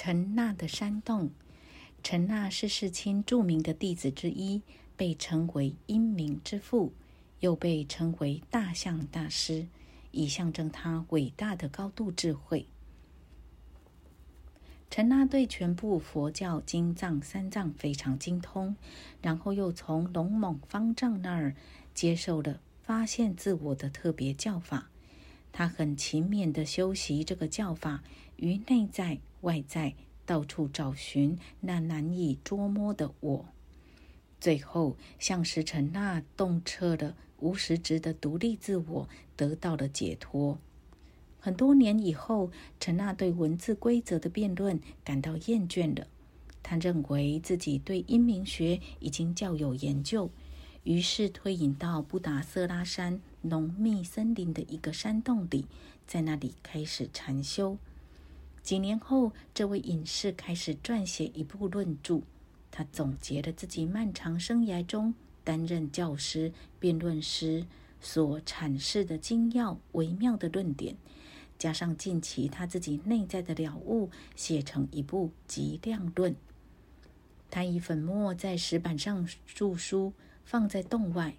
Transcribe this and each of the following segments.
陈那的山洞。陈那是世亲著名的弟子之一，被称为英明之父，又被称为大象大师，以象征他伟大的高度智慧。陈那对全部佛教经藏三藏非常精通，然后又从龙猛方丈那儿接受了发现自我的特别教法。他很勤勉的修习这个教法，于内在外在到处找寻那难以捉摸的我，最后向石陈那洞彻了无实质的独立自我，得到了解脱。很多年以后，陈那对文字规则的辩论感到厌倦了。他认为自己对阴明学已经较有研究，于是退隐到布达瑟拉山浓密森林的一个山洞里，在那里开始禅修。几年后，这位隐士开始撰写一部论著。他总结了自己漫长生涯中担任教师、辩论师所阐释的精要微妙的论点。加上近期他自己内在的了悟，写成一部《极量论》。他以粉末在石板上注书，放在洞外。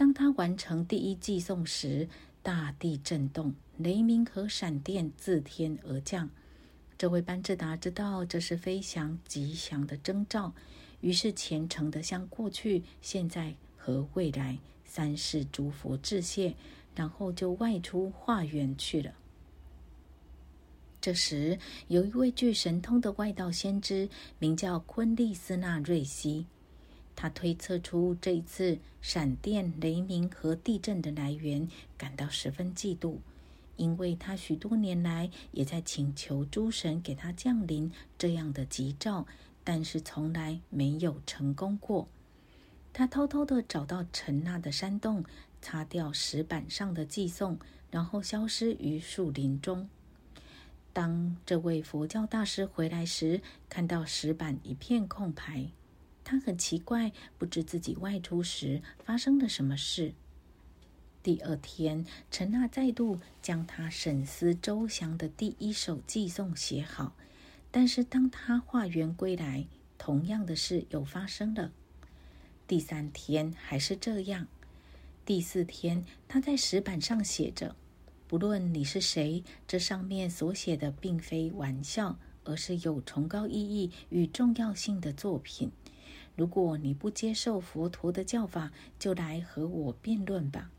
当他完成第一寄送时，大地震动，雷鸣和闪电自天而降。这位班智达知道这是飞翔吉祥的征兆，于是虔诚地向过去、现在和未来三世诸佛致谢，然后就外出化缘去了。这时，有一位具神通的外道先知，名叫昆利斯纳瑞西。他推测出这一次闪电、雷鸣和地震的来源，感到十分嫉妒，因为他许多年来也在请求诸神给他降临这样的吉兆，但是从来没有成功过。他偷偷的找到陈娜的山洞，擦掉石板上的寄送，然后消失于树林中。当这位佛教大师回来时，看到石板一片空白，他很奇怪，不知自己外出时发生了什么事。第二天，陈娜再度将他沈思周详的第一首寄送写好，但是当他化缘归来，同样的事又发生了。第三天还是这样，第四天，他在石板上写着。不论你是谁，这上面所写的并非玩笑，而是有崇高意义与重要性的作品。如果你不接受佛陀的教法，就来和我辩论吧。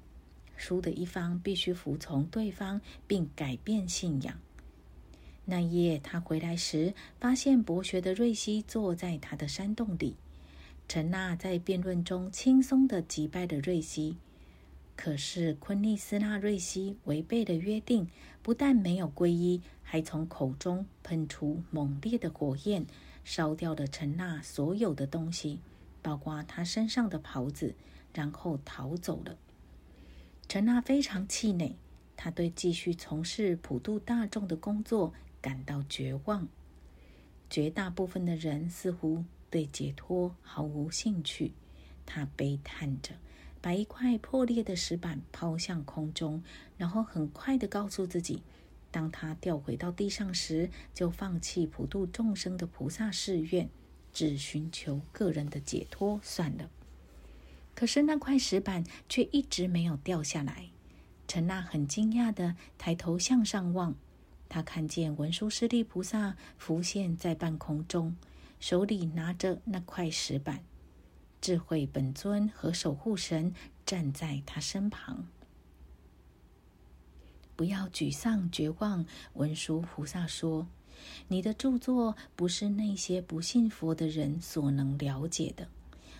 输的一方必须服从对方，并改变信仰。那夜他回来时，发现博学的瑞希坐在他的山洞里。陈娜在辩论中轻松地击败了瑞希。可是昆利斯纳瑞西违背了约定，不但没有皈依，还从口中喷出猛烈的火焰，烧掉了陈娜所有的东西，包括他身上的袍子，然后逃走了。陈娜非常气馁，他对继续从事普度大众的工作感到绝望。绝大部分的人似乎对解脱毫无兴趣，他悲叹着。把一块破裂的石板抛向空中，然后很快的告诉自己，当他掉回到地上时，就放弃普度众生的菩萨誓愿，只寻求个人的解脱算了。可是那块石板却一直没有掉下来。陈娜很惊讶的抬头向上望，她看见文殊师利菩萨浮现在半空中，手里拿着那块石板。智慧本尊和守护神站在他身旁。不要沮丧绝望，文殊菩萨说：“你的著作不是那些不信佛的人所能了解的。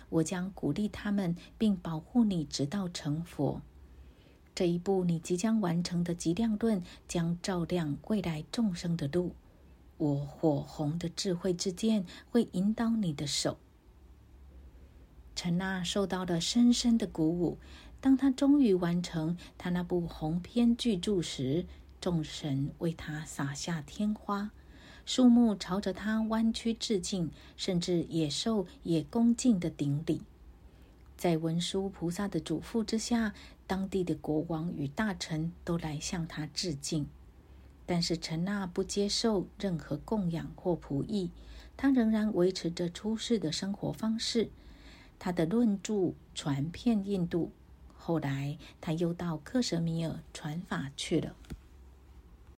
我将鼓励他们，并保护你，直到成佛。这一步你即将完成的《极量论》将照亮未来众生的路。我火红的智慧之剑会引导你的手。”陈娜受到了深深的鼓舞。当他终于完成他那部鸿篇巨著时，众神为他洒下天花，树木朝着他弯曲致敬，甚至野兽也恭敬的顶礼。在文殊菩萨的嘱咐之下，当地的国王与大臣都来向他致敬。但是陈娜不接受任何供养或仆役，他仍然维持着出世的生活方式。他的论著传遍印度，后来他又到克什米尔传法去了。